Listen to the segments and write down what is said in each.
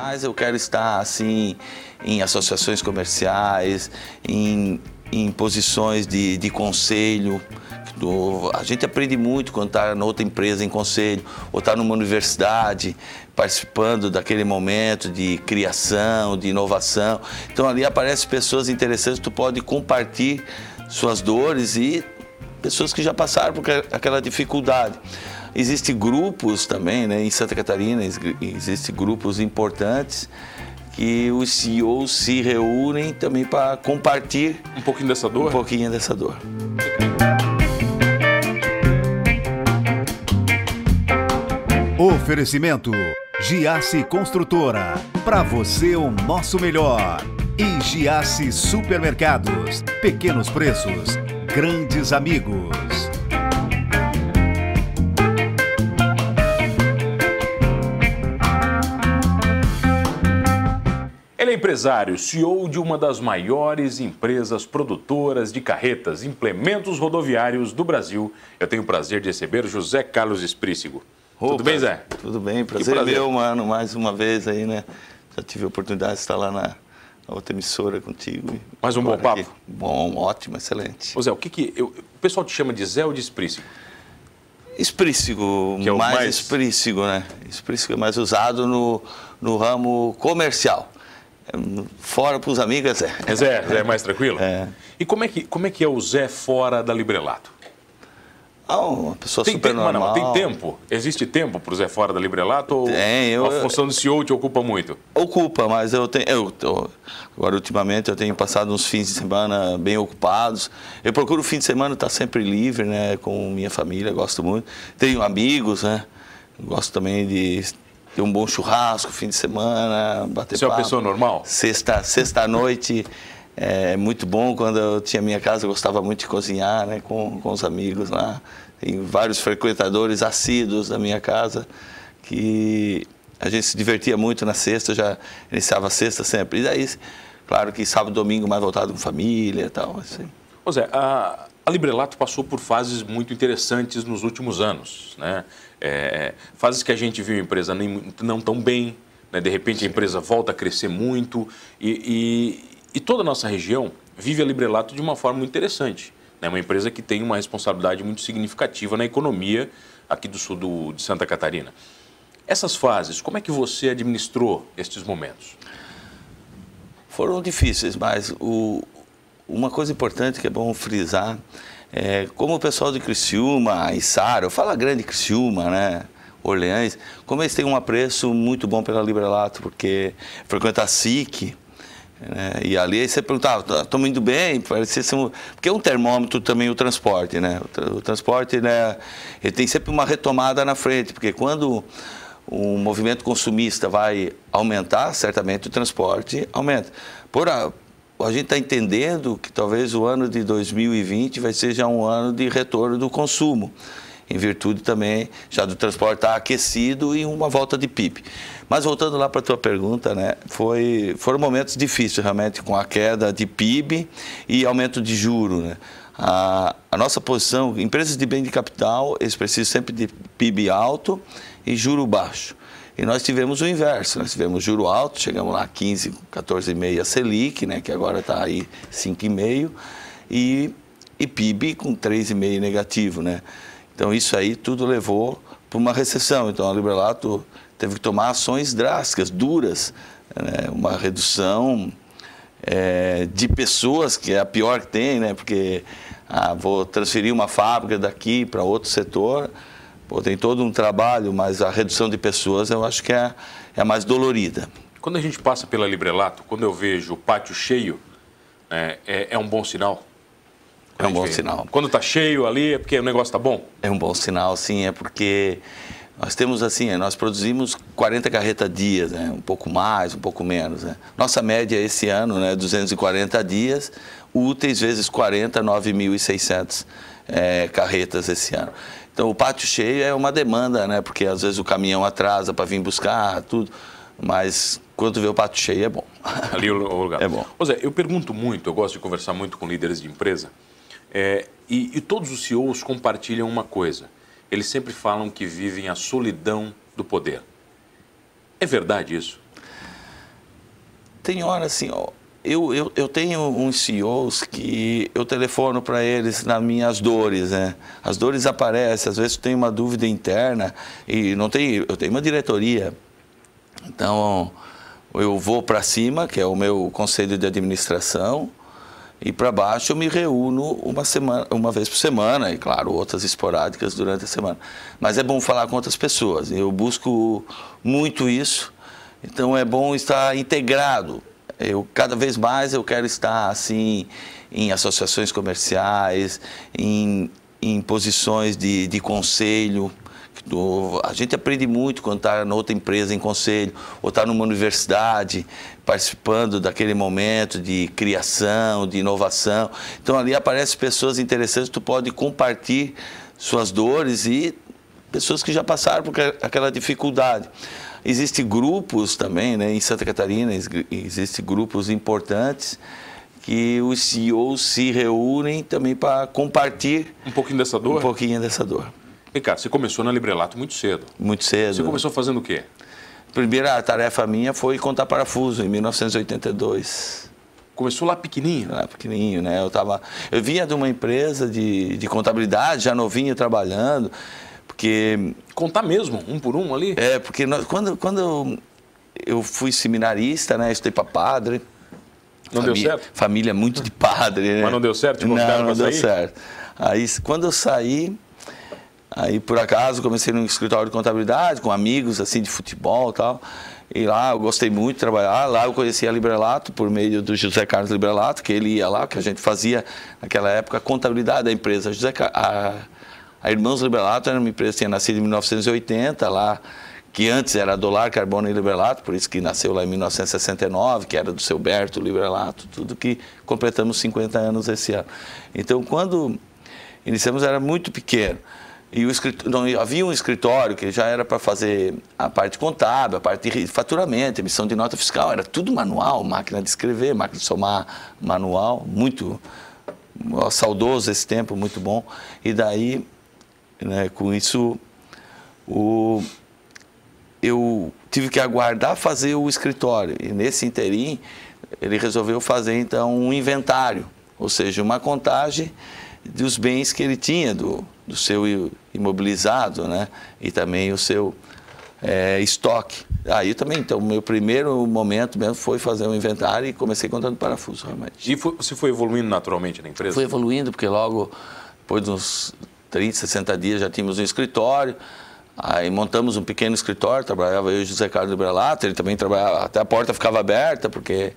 mais eu quero estar assim em associações comerciais, em, em posições de, de conselho. Do, a gente aprende muito quando está em outra empresa em conselho, ou está numa universidade, participando daquele momento de criação, de inovação. Então ali aparecem pessoas interessantes, tu pode compartilhar suas dores e pessoas que já passaram por aquela dificuldade. Existem grupos também, né? em Santa Catarina existem grupos importantes que os CEOs se reúnem também para compartilhar um pouquinho dessa dor. Um pouquinho dessa dor. Oferecimento Giasse Construtora. Para você o nosso melhor. E Giasse Supermercados. Pequenos preços, grandes amigos. Empresário, CEO de uma das maiores empresas produtoras de carretas, implementos rodoviários do Brasil. Eu tenho o prazer de receber José Carlos Esprícigo. Opa, tudo bem, Zé? Tudo bem, prazer, prazer meu, mano, mais uma vez aí, né? Já tive a oportunidade de estar lá na, outra emissora contigo. Mais um bom papo? Aqui. Bom, ótimo, excelente. Ô Zé, o que que... Eu, o pessoal te chama de Zé ou de Esprícigo? Esprícigo, é mais, mais esprícigo, né? Esprícigo é mais usado no, no ramo comercial. Fora para os amigos é Zé. É Zé, Zé é mais tranquilo? É. E como é, que, como é que é o Zé fora da Librelato? Ah, uma pessoa tem super tempo, normal. Não, tem tempo? Existe tempo para o Zé fora da Librelato? Ou tem. Eu, a função de CEO te ocupa muito? Ocupa, mas eu tenho... Eu, eu, agora, ultimamente, eu tenho passado uns fins de semana bem ocupados. Eu procuro o fim de semana estar sempre livre, né? Com minha família, gosto muito. Tenho amigos, né? Gosto também de ter um bom churrasco, fim de semana, bater Você papo. é uma pessoa normal? Sexta, sexta noite é muito bom. Quando eu tinha minha casa, eu gostava muito de cozinhar né, com, com os amigos lá. Tem vários frequentadores assíduos da minha casa que a gente se divertia muito na sexta, já iniciava a sexta sempre. E daí, claro que sábado e domingo mais voltado com família e tal. Assim. Zé, a, a Librelato passou por fases muito interessantes nos últimos anos, né? É, fases que a gente viu a empresa nem, não tão bem, né? de repente a empresa volta a crescer muito e, e, e toda a nossa região vive a Librelato de uma forma muito interessante. É né? uma empresa que tem uma responsabilidade muito significativa na economia aqui do sul do, de Santa Catarina. Essas fases, como é que você administrou estes momentos? Foram difíceis, mas o, uma coisa importante que é bom frisar é, como o pessoal de Criciúma, eu falo a grande Criciúma, né? Orleães, como eles têm um apreço muito bom pela Librelato, porque frequenta a SIC, né? e ali você perguntava, estamos tá, indo bem? Parecia ser um... Porque é um termômetro também o transporte, né? O, transporte, né? Ele tem sempre uma retomada na frente, porque quando o movimento consumista vai aumentar, certamente o transporte aumenta. Por a, a gente está entendendo que talvez o ano de 2020 vai ser já um ano de retorno do consumo, em virtude também já do transporte estar tá aquecido e uma volta de PIB. Mas voltando lá para a tua pergunta, né, foi, foram momentos difíceis realmente com a queda de PIB e aumento de juro. Né? A, a nossa posição, empresas de bem de capital, eles precisam sempre de PIB alto e juro baixo. E nós tivemos o inverso, nós tivemos juro alto, chegamos lá 15, 14,5 a Selic, né, que agora está aí 5,5, e, e PIB com 3,5 negativo. Né? Então isso aí tudo levou para uma recessão. Então a Librelato teve que tomar ações drásticas, duras, né? uma redução é, de pessoas, que é a pior que tem, né? porque ah, vou transferir uma fábrica daqui para outro setor, Pô, tem todo um trabalho, mas a redução de pessoas eu acho que é, é a mais dolorida. Quando a gente passa pela Librelato, quando eu vejo o pátio cheio, é, é, é um bom sinal? Quando é um bom vê, sinal. Quando está cheio ali, é porque o negócio está bom? É um bom sinal, sim. É porque nós temos assim, nós produzimos 40 carretas dias, né? um pouco mais, um pouco menos. Né? Nossa média esse ano, né, 240 dias, úteis vezes 40, 9.600 é, carretas esse ano. Então o pátio cheio é uma demanda, né? Porque às vezes o caminhão atrasa para vir buscar, tudo. Mas quando vê o pátio cheio é bom. Ali o lugar. É bom. Ô Zé, eu pergunto muito, eu gosto de conversar muito com líderes de empresa. É, e, e todos os CEOs compartilham uma coisa. Eles sempre falam que vivem a solidão do poder. É verdade isso? tem hora assim, ó, eu, eu, eu tenho uns CEOs que eu telefono para eles nas minhas dores, né? As dores aparecem, às vezes tem uma dúvida interna e não tem, eu tenho uma diretoria. Então, eu vou para cima, que é o meu conselho de administração, e para baixo eu me reúno uma, semana, uma vez por semana, e claro, outras esporádicas durante a semana. Mas é bom falar com outras pessoas, eu busco muito isso, então é bom estar integrado. Eu, cada vez mais eu quero estar assim em associações comerciais, em, em posições de, de conselho, a gente aprende muito quando está em outra empresa em conselho, ou está numa universidade, participando daquele momento de criação, de inovação. Então ali aparecem pessoas interessantes, tu pode compartilhar suas dores e pessoas que já passaram por aquela dificuldade. Existem grupos também, né? em Santa Catarina, existem grupos importantes que os CEOs se reúnem também para compartilhar um pouquinho dessa dor. Um pouquinho dessa dor. Ricardo, você começou na Librelato muito cedo. Muito cedo. Você começou fazendo o quê? A primeira tarefa minha foi contar parafuso, em 1982. Começou lá pequenininho? Lá pequenininho, né? Eu, tava, eu vinha de uma empresa de, de contabilidade, já novinho trabalhando, porque... Contar mesmo, um por um ali? É, porque nós, quando, quando eu, eu fui seminarista, né? Estudei para padre. Não família, deu certo? Família muito de padre, né? Mas não deu certo? Não, não deu certo. Aí, quando eu saí Aí, por acaso, comecei num escritório de contabilidade, com amigos, assim, de futebol e tal. E lá eu gostei muito de trabalhar. Lá eu conheci a Librelato por meio do José Carlos Librelato, que ele ia lá, que a gente fazia, naquela época, a contabilidade da empresa. José, a Irmãos Librelato era uma empresa que tinha nascido em 1980, lá, que antes era Dolar, Carbono e Librelato, por isso que nasceu lá em 1969, que era do seu Berto Librelato, tudo que completamos 50 anos esse ano. Então, quando iniciamos, era muito pequeno. E o não, havia um escritório que já era para fazer a parte contábil, a parte de faturamento, emissão de nota fiscal, era tudo manual, máquina de escrever, máquina de somar manual, muito saudoso esse tempo, muito bom. E daí, né, com isso, o, eu tive que aguardar fazer o escritório. E nesse interim, ele resolveu fazer então um inventário, ou seja, uma contagem dos bens que ele tinha, do, do seu imobilizado, né? E também o seu é, estoque. Aí também, então, o meu primeiro momento mesmo foi fazer um inventário e comecei contando parafuso, realmente. E foi, você foi evoluindo naturalmente na empresa? Foi evoluindo, porque logo, depois de uns 30, 60 dias, já tínhamos um escritório. Aí montamos um pequeno escritório, trabalhava eu e o José Carlos Brelato, ele também trabalhava, até a porta ficava aberta, porque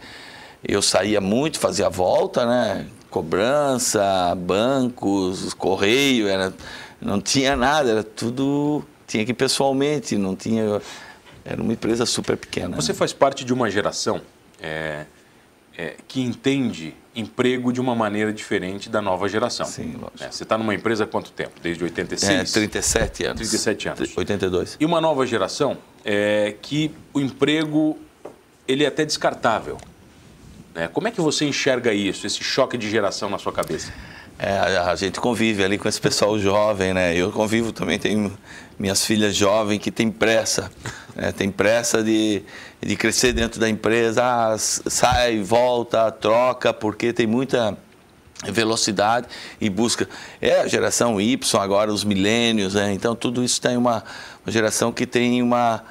eu saía muito, fazia volta, né? cobrança, bancos, correio, era, não tinha nada, era tudo, tinha que ir pessoalmente, não tinha, era uma empresa super pequena. Você faz parte de uma geração é, é, que entende emprego de uma maneira diferente da nova geração. Sim, lógico. É, você está numa empresa há quanto tempo? Desde 86? É, 37 anos. 37 anos. 82. E uma nova geração é, que o emprego ele é até descartável. Né? Como é que você enxerga isso, esse choque de geração na sua cabeça? É, a gente convive ali com esse pessoal jovem, né? Eu convivo também, tenho minhas filhas jovens que têm pressa, né? tem pressa de, de crescer dentro da empresa, ah, sai, volta, troca, porque tem muita velocidade e busca. É a geração Y, agora os milênios, né? Então tudo isso tem uma, uma geração que tem uma.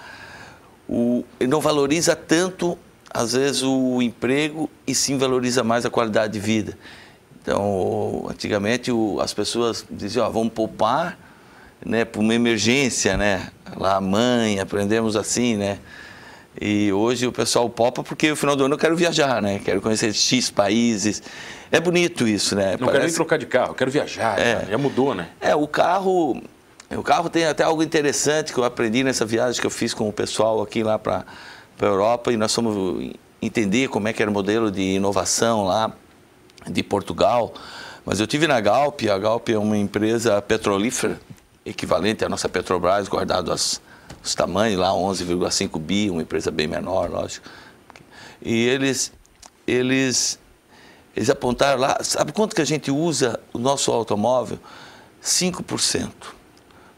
O, não valoriza tanto às vezes, o emprego e sim valoriza mais a qualidade de vida. Então, antigamente o, as pessoas diziam, vamos poupar né, para uma emergência, né? Lá a mãe, aprendemos assim, né? E hoje o pessoal poupa porque no final do ano eu quero viajar, né? Quero conhecer X países. É bonito isso, né? Não Parece... quero nem trocar de carro, quero viajar. É. Já mudou, né? É, o carro... O carro tem até algo interessante que eu aprendi nessa viagem que eu fiz com o pessoal aqui lá para para a Europa e nós fomos entender como é que era o modelo de inovação lá de Portugal. Mas eu tive na Galp, a Galp é uma empresa petrolífera, equivalente à nossa Petrobras, guardado as, os tamanhos lá, 11,5 bi, uma empresa bem menor, lógico. E eles, eles, eles apontaram lá, sabe quanto que a gente usa o nosso automóvel? 5%.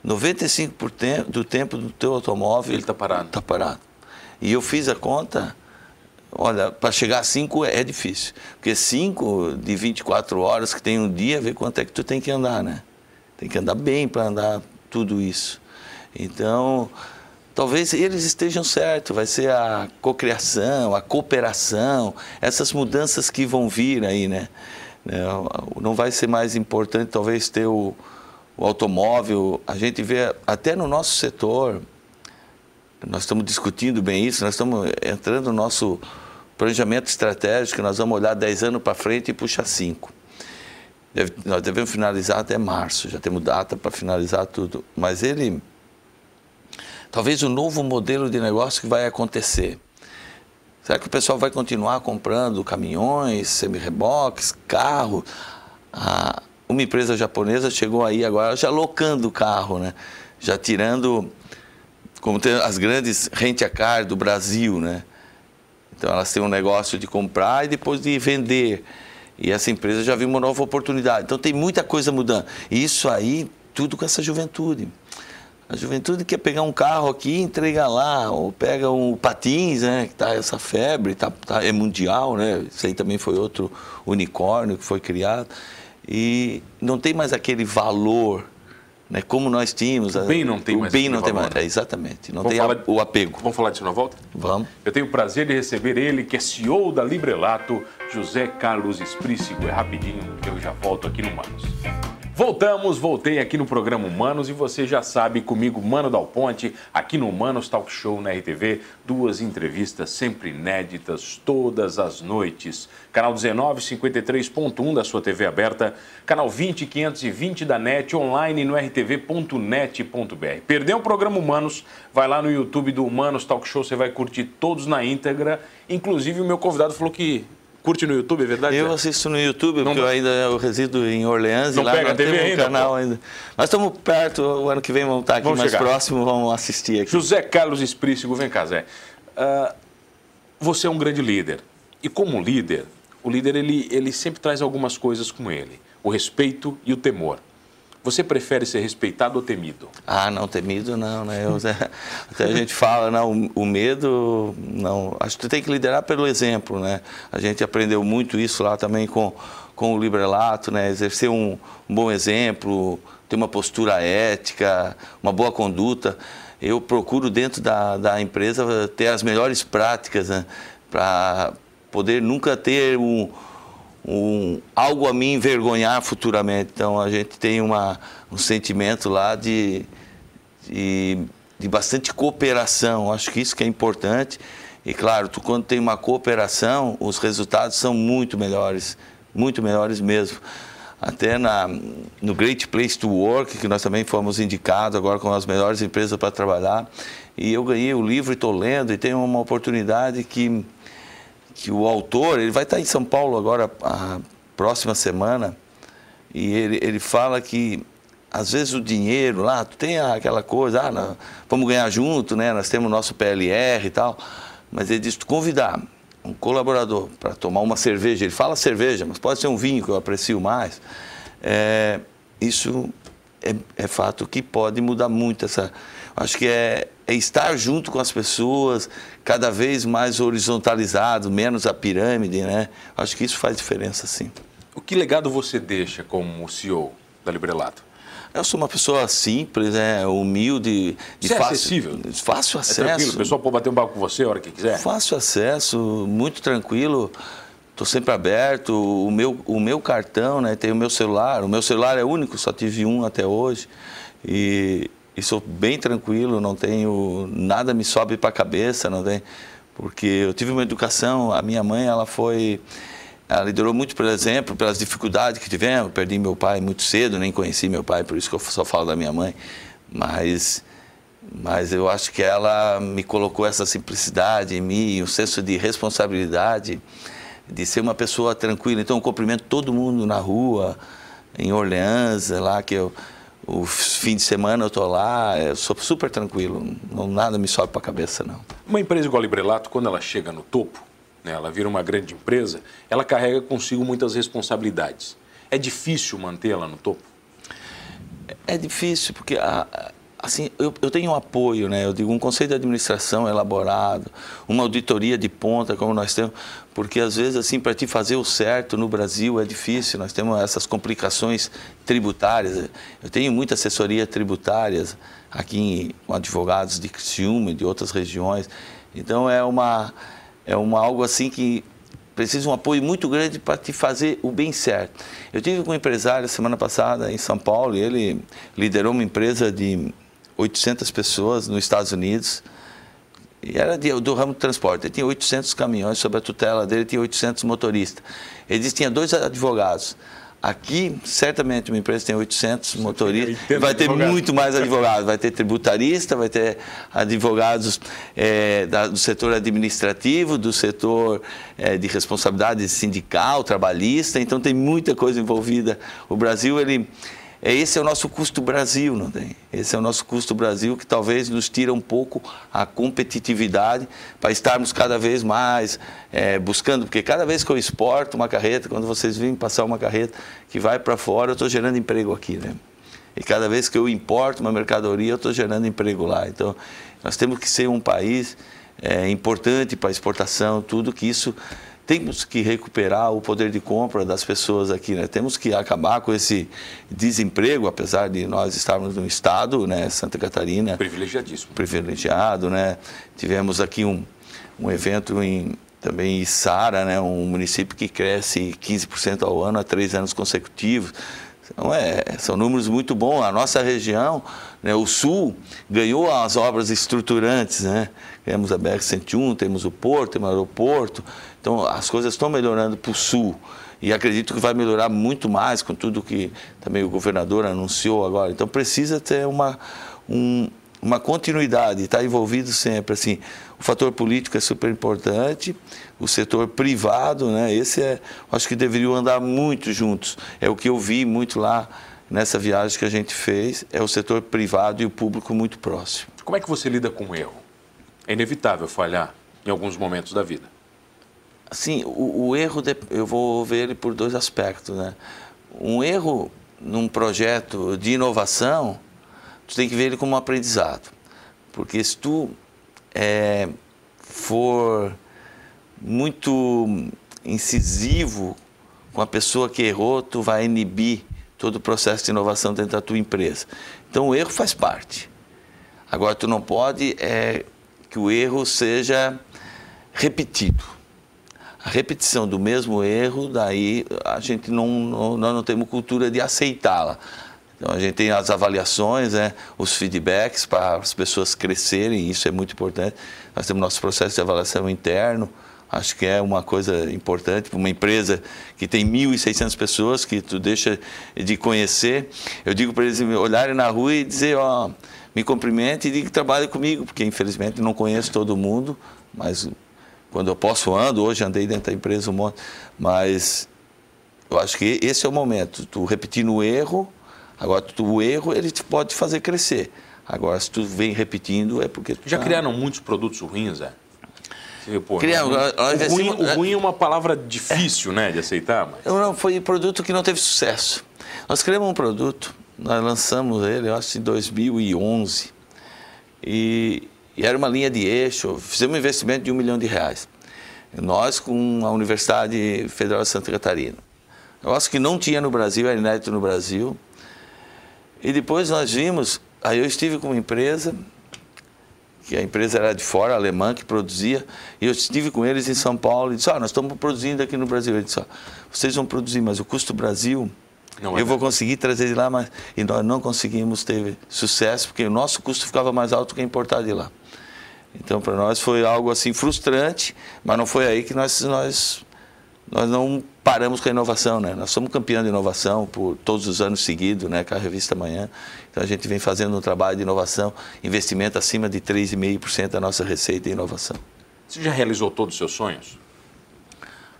95% do tempo do teu automóvel... Ele está parado. Está parado. E eu fiz a conta, Olha, para chegar a 5 é difícil. Porque 5 de 24 horas que tem um dia, vê quanto é que tu tem que andar, né? Tem que andar bem para andar tudo isso. Então, talvez eles estejam certos, vai ser a cocriação, a cooperação, essas mudanças que vão vir aí, né? Não vai ser mais importante talvez ter o, o automóvel, a gente vê até no nosso setor, nós estamos discutindo bem isso, nós estamos entrando no nosso planejamento estratégico, nós vamos olhar 10 anos para frente e puxar 5. Nós devemos finalizar até março, já temos data para finalizar tudo. Mas ele, talvez o novo modelo de negócio que vai acontecer. Será que o pessoal vai continuar comprando caminhões, semi-reboques, carro? Ah, uma empresa japonesa chegou aí agora já locando o carro, né? Já tirando, como tem as grandes rent-a-car do Brasil, né? Então elas têm um negócio de comprar e depois de vender. E essa empresa já viu uma nova oportunidade. Então tem muita coisa mudando. E isso aí, tudo com essa juventude. A juventude quer pegar um carro aqui e entregar lá, ou pega um patins, né, que tá essa febre, tá, tá, é mundial, né? Isso aí também foi outro unicórnio que foi criado. E não tem mais aquele valor né, como nós tínhamos. O bem não tem o mais. bem não tem mais. É, exatamente. Não vamos tem a, o apego. Vamos falar disso na volta? Vamos. Eu tenho o prazer de receber ele, que é CEO da Librelato, José Carlos Esprícigo. É rapidinho, que eu já volto aqui no Manos. Voltamos, voltei aqui no programa Humanos e você já sabe, comigo, Mano Dal Ponte, aqui no Humanos Talk Show na RTV, duas entrevistas sempre inéditas todas as noites. Canal 1953.1 da sua TV aberta, canal 20520 da NET, online no rtv.net.br. Perdeu o programa Humanos? Vai lá no YouTube do Humanos Talk Show, você vai curtir todos na íntegra. Inclusive o meu convidado falou que Curte no YouTube, é verdade? Eu assisto no YouTube, não porque eu ainda eu resido em Orleans não e lá pega nós TV temos um canal pô. ainda. Nós estamos perto, o ano que vem vamos estar aqui Vamos mais chegar. próximo, vamos assistir aqui. José Carlos Esprícigo, vem cá, Zé. Ah, você é um grande líder. E como líder, o líder ele, ele sempre traz algumas coisas com ele. O respeito e o temor. Você prefere ser respeitado ou temido? Ah, não, temido não, né? Eu, até a gente fala, não, o, o medo, não. Acho que tem que liderar pelo exemplo, né? A gente aprendeu muito isso lá também com, com o Librelato, né? Exercer um, um bom exemplo, ter uma postura ética, uma boa conduta. Eu procuro dentro da, da empresa ter as melhores práticas, né? Para poder nunca ter um um, algo a me envergonhar futuramente. Então a gente tem uma, um sentimento lá de, de, de, bastante cooperação. Acho que isso que é importante. E claro, tu, quando tem uma cooperação, os resultados são muito melhores, muito melhores mesmo. Até na, no Great Place to Work, que nós também fomos indicados agora com as melhores empresas para trabalhar. E eu ganhei o livro e estou lendo e tenho uma oportunidade que que o autor, ele vai estar em São Paulo agora, a próxima semana, e ele, ele fala que às vezes o dinheiro lá, tem aquela coisa, ah, vamos ganhar junto, né? Nós temos o nosso PLR e tal, mas ele diz, convidar um colaborador para tomar uma cerveja, ele fala cerveja, mas pode ser um vinho que eu aprecio mais, é, isso é, é fato que pode mudar muito essa... Acho que é, é estar junto com as pessoas, cada vez mais horizontalizado, menos a pirâmide, né? Acho que isso faz diferença, sim. O que legado você deixa como CEO da Librelato? Eu sou uma pessoa simples, né? humilde, de é acessível? fácil É acesso. tranquilo? O pessoal pode bater um papo com você a hora que quiser? Fácil acesso, muito tranquilo. Estou sempre aberto. O meu, o meu cartão, né? Tem o meu celular. O meu celular é único, só tive um até hoje. E, e sou bem tranquilo, não tenho nada me sobe para a cabeça, não tem, porque eu tive uma educação. A minha mãe, ela foi, ela liderou muito, por exemplo, pelas dificuldades que tivemos. Perdi meu pai muito cedo, nem conheci meu pai, por isso que eu só falo da minha mãe. Mas mas eu acho que ela me colocou essa simplicidade em mim, um senso de responsabilidade, de ser uma pessoa tranquila. Então eu cumprimento todo mundo na rua, em Orleans, lá que eu o fim de semana eu tô lá, eu sou super tranquilo, não nada me sobe para a cabeça não. Uma empresa igual a Librelato, quando ela chega no topo, né, ela vira uma grande empresa, ela carrega consigo muitas responsabilidades. É difícil mantê-la no topo? É difícil porque a, assim, eu, eu, tenho um apoio, né? Eu digo, um conselho de administração elaborado, uma auditoria de ponta, como nós temos, porque às vezes, assim, para te fazer o certo no Brasil é difícil, nós temos essas complicações tributárias. Eu tenho muita assessoria tributárias aqui com advogados de Criciúma de outras regiões. Então, é uma, é uma algo assim que precisa um apoio muito grande para te fazer o bem certo. Eu tive com um empresário semana passada em São Paulo e ele liderou uma empresa de 800 pessoas nos Estados Unidos. E era de, do ramo de transporte. Ele tinha 800 caminhões sob a tutela dele, tinha 800 motoristas. Ele disse que tinha dois advogados. Aqui, certamente, uma empresa tem 800 motoristas, vai ter advogado. muito mais advogados. Vai ter tributarista, vai ter advogados é, da, do setor administrativo, do setor é, de responsabilidade sindical, trabalhista. Então, tem muita coisa envolvida. O Brasil, ele esse é o nosso custo Brasil, não tem? Esse é o nosso custo Brasil que talvez nos tira um pouco a competitividade para estarmos cada vez mais é, buscando, porque cada vez que eu exporto uma carreta, quando vocês vêm passar uma carreta que vai para fora, eu estou gerando emprego aqui, né? E cada vez que eu importo uma mercadoria, eu estou gerando emprego lá. Então, nós temos que ser um país é, importante para exportação, tudo que isso temos que recuperar o poder de compra das pessoas aqui, né? Temos que acabar com esse desemprego, apesar de nós estarmos no estado, né, Santa Catarina, privilegiadíssimo, privilegiado, né? Tivemos aqui um, um evento em também em Sara, né, um município que cresce 15% ao ano há três anos consecutivos. Então, é, são números muito bons. A nossa região, né, o Sul, ganhou as obras estruturantes. Né? Temos a BR-101, temos o porto, temos o aeroporto. Então, as coisas estão melhorando para o Sul. E acredito que vai melhorar muito mais com tudo que também o governador anunciou agora. Então, precisa ter uma, um, uma continuidade, estar tá envolvido sempre. Assim, o fator político é super importante, o setor privado, né? Esse é, acho que deveriam andar muito juntos. É o que eu vi muito lá nessa viagem que a gente fez, é o setor privado e o público muito próximo. Como é que você lida com o erro? É inevitável falhar em alguns momentos da vida. Sim, o, o, erro, eu vou ver ele por dois aspectos. Né? Um erro num projeto de inovação, tu tem que ver ele como um aprendizado. Porque se tu é, for muito incisivo com a pessoa que errou, tu vai inibir todo o processo de inovação dentro da tua empresa. Então o erro faz parte. Agora tu não pode é, que o erro seja repetido a repetição do mesmo erro, daí a gente não, não nós não temos cultura de aceitá-la. Então a gente tem as avaliações, né, os feedbacks para as pessoas crescerem, isso é muito importante. Nós temos nosso processo de avaliação interno, acho que é uma coisa importante para uma empresa que tem 1.600 pessoas que tu deixa de conhecer. Eu digo para eles olharem na rua e dizer, ó, me cumprimente e diga que trabalhe comigo, porque infelizmente não conheço todo mundo, mas quando eu posso ando, hoje andei dentro da empresa um monte, mas eu acho que esse é o momento, tu repetindo o erro, agora tu, o erro ele te pode fazer crescer. Agora, se tu vem repetindo, é porque Já tá... criaram muitos produtos ruins, é? Pô, Criamos, não, o, ruim, o ruim é uma palavra difícil, é. né, de aceitar. Mas... Não, foi produto que não teve sucesso. Nós criamos um produto, nós lançamos ele, eu acho, em 2011. E e era uma linha de eixo, fizemos um investimento de um milhão de reais. Nós com a Universidade Federal de Santa Catarina. Negócio que não tinha no Brasil, era inédito no Brasil. E depois nós vimos, aí eu estive com uma empresa, que a empresa era de fora, alemã, que produzia, e eu estive com eles em São Paulo e disse, ah, nós estamos produzindo aqui no Brasil. Ele disse, ah, vocês vão produzir, mas o custo Brasil não é eu vou conseguir trazer de lá, mas e nós não conseguimos ter sucesso porque o nosso custo ficava mais alto que importar de lá. Então, para nós foi algo assim frustrante, mas não foi aí que nós, nós, nós não paramos com a inovação, né? Nós somos campeão de inovação por todos os anos seguidos, né? Com a revista Manhã. Então, a gente vem fazendo um trabalho de inovação, investimento acima de 3,5% da nossa receita em inovação. Você já realizou todos os seus sonhos?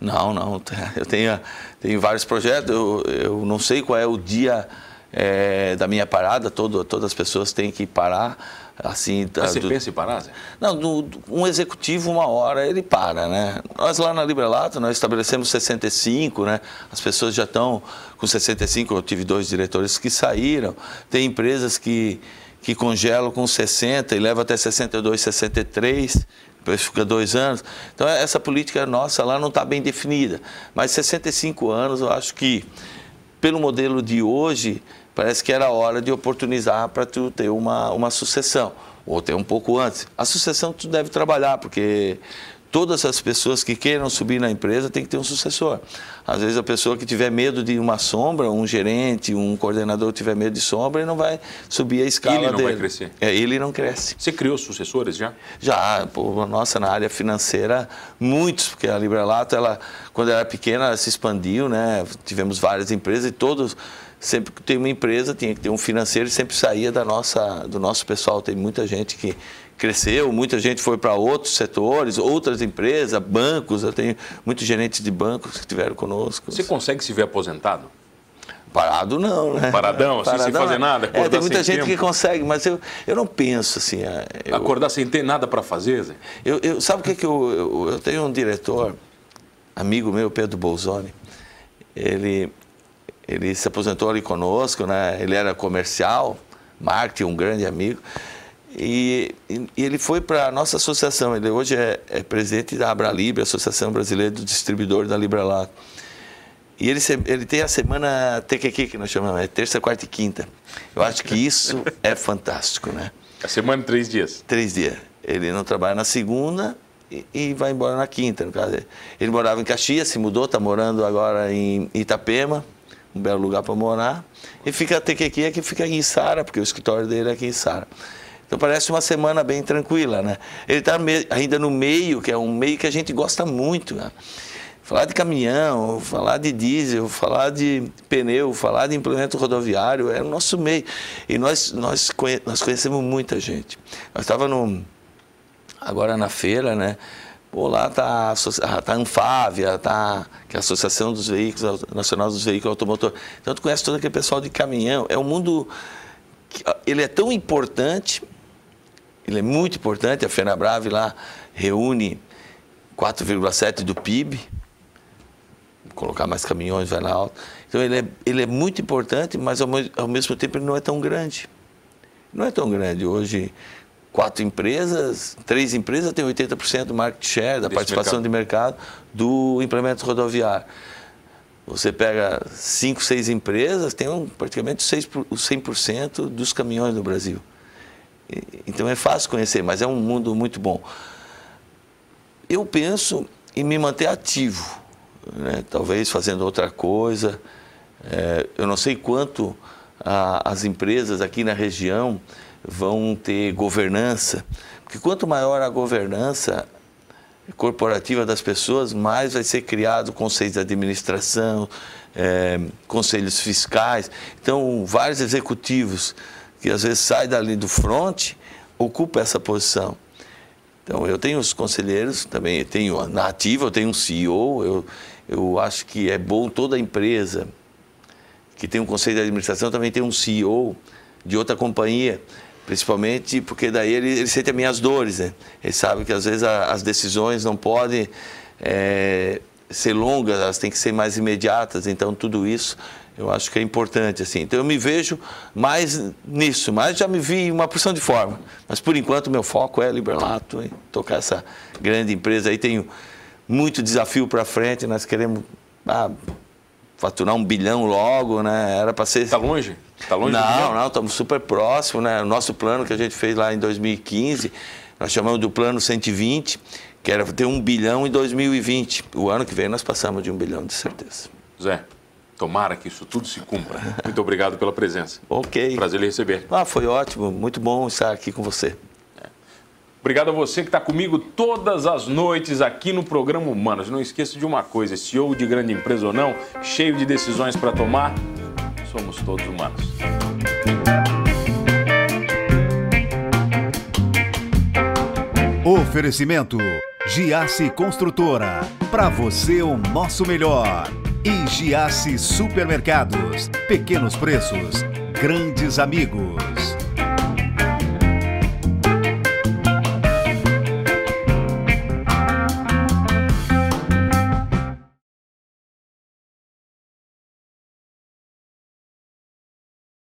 Não, não. Eu tenho, tenho vários projetos, eu, eu não sei qual é o dia é, da minha parada, todo, todas as pessoas têm que parar assim... Mas você do... pensa em parar, Zé? Não, do, um executivo, uma hora, ele para, né? Nós lá na Librelato, nós estabelecemos 65, né? As pessoas já estão com 65, eu tive dois diretores que saíram. Tem empresas que, que congelam com 60 e leva até 62, 63, depois fica dois anos. Então essa política nossa lá não está bem definida. Mas 65 anos eu acho que, pelo modelo de hoje, parece que era hora de oportunizar para tu ter uma, uma sucessão. Ou ter um pouco antes. A sucessão tu deve trabalhar, porque todas as pessoas que queiram subir na empresa têm que ter um sucessor. Às vezes a pessoa que tiver medo de uma sombra, um gerente, um coordenador tiver medo de sombra, ele não vai subir a escala ele não dele. vai crescer. É, ele não cresce. Você criou sucessores já? Já, pô, nossa, na área financeira, muitos, porque a Librelato, ela, quando era pequena, ela se expandiu, né? Tivemos várias empresas e todos sempre que tem uma empresa tinha que ter um financeiro e sempre saía da nossa, do nosso pessoal. Tem muita gente que cresceu, muita gente foi para outros setores, outras empresas, bancos. Eu tenho muitos gerentes de bancos que estiveram conosco. Você consegue se ver aposentado? Parado não, né? Paradão, assim, sem fazer nada, É, tem muita gente que tempo. consegue, mas eu, eu não penso assim. é, Eu, Acordar sem ter nada para fazer, Zé? eu, eu- sabe o que, que eu, eu. Eu tenho um diretor, amigo meu, Pedro Bolzoni. Ele, ele se aposentou ali conosco, né? Ele era comercial, marketing, um grande amigo. E, e- e ele foi para a nossa associação. Ele hoje é, é presidente da Abralibre, Associação Brasileira do Distribuidor da Librelato. E ele, ele tem a semana TQQ, que nós chamamos, é terça, quarta e quinta. Eu acho que isso é fantástico, né? A semana três dias. Três dias. Ele não trabalha na segunda e, e vai embora na quinta. No caso. Ele morava em Caxias, se mudou, está morando agora em Itapema, um belo lugar para morar. E fica a TQQ que fica em Sara, porque o escritório dele é aqui em Sara. Então parece uma semana bem tranquila, né? Ele está ainda no meio, que é um meio que a gente gosta muito, né? Falar de caminhão, falar de diesel, falar de pneu, falar de implemento rodoviário, é o nosso meio. E nós, nós, conhe- nós conhecemos muita gente. Nós estávamos agora na feira, né? Pô, lá tá a, asso- ah, tá a Anfávia, tá, que é a Associação dos Veículos Nacional dos Veículos Automotor. Então tu conhece todo aquele pessoal de caminhão. É um mundo que, ele é tão importante, ele é muito importante. A Fenabrave lá reúne 4,7 do PIB. Colocar mais caminhões vai lá alto. Então ele é, ele é muito importante, mas ao, ao mesmo tempo ele não é tão grande. Não é tão grande. Hoje, quatro empresas, três empresas têm 80% do market share, da Desse participação de mercado do implemento rodoviário. Você pega cinco, seis empresas, tem um, praticamente os 100% dos caminhões no Brasil. Então é fácil conhecer, mas é um mundo muito bom. Eu penso em me manter ativo, né? talvez fazendo outra coisa. É, eu não sei quanto a- as empresas aqui na região vão ter governança, porque quanto maior a governança corporativa das pessoas, mais vai ser criado conselhos de administração, é, conselhos fiscais. Então, vários executivos que às vezes saem dali do front ocupam essa posição. Então, eu tenho os conselheiros também, eu tenho na ativa, eu tenho um CEO, eu, eu acho que é bom toda empresa que tem um conselho de administração também tem um CEO de outra companhia, principalmente porque daí ele, ele sente as minhas dores, né? Ele sabe que às vezes a- as decisões não podem eh, ser longas, elas têm que ser mais imediatas, então tudo isso eu acho que é importante, assim. Então eu me vejo mais nisso, mas já me vi em uma porção de forma. Mas por enquanto meu foco é Liberlato, hein? tocar essa grande empresa aí, tenho muito desafio para frente, nós queremos ah, faturar um bilhão logo, né? Era para ser. Está longe? Está longe Não, não, estamos super próximos, né? O nosso plano que a gente fez lá em 2015, nós chamamos do plano 120, que era ter um bilhão em 2020. O ano que vem nós passamos de um bilhão, de certeza. Zé, tomara que isso tudo se cumpra. Muito obrigado pela presença. Ok. Prazer lhe receber. Ah, foi ótimo, muito bom estar aqui com você. Obrigado a você que está comigo todas as noites aqui no programa Humanos. Não esqueça de uma coisa: CEO de grande empresa ou não, cheio de decisões para tomar, somos todos humanos. Oferecimento Giasse Construtora. Para você o nosso melhor. E Giasse Supermercados. Pequenos preços, grandes amigos.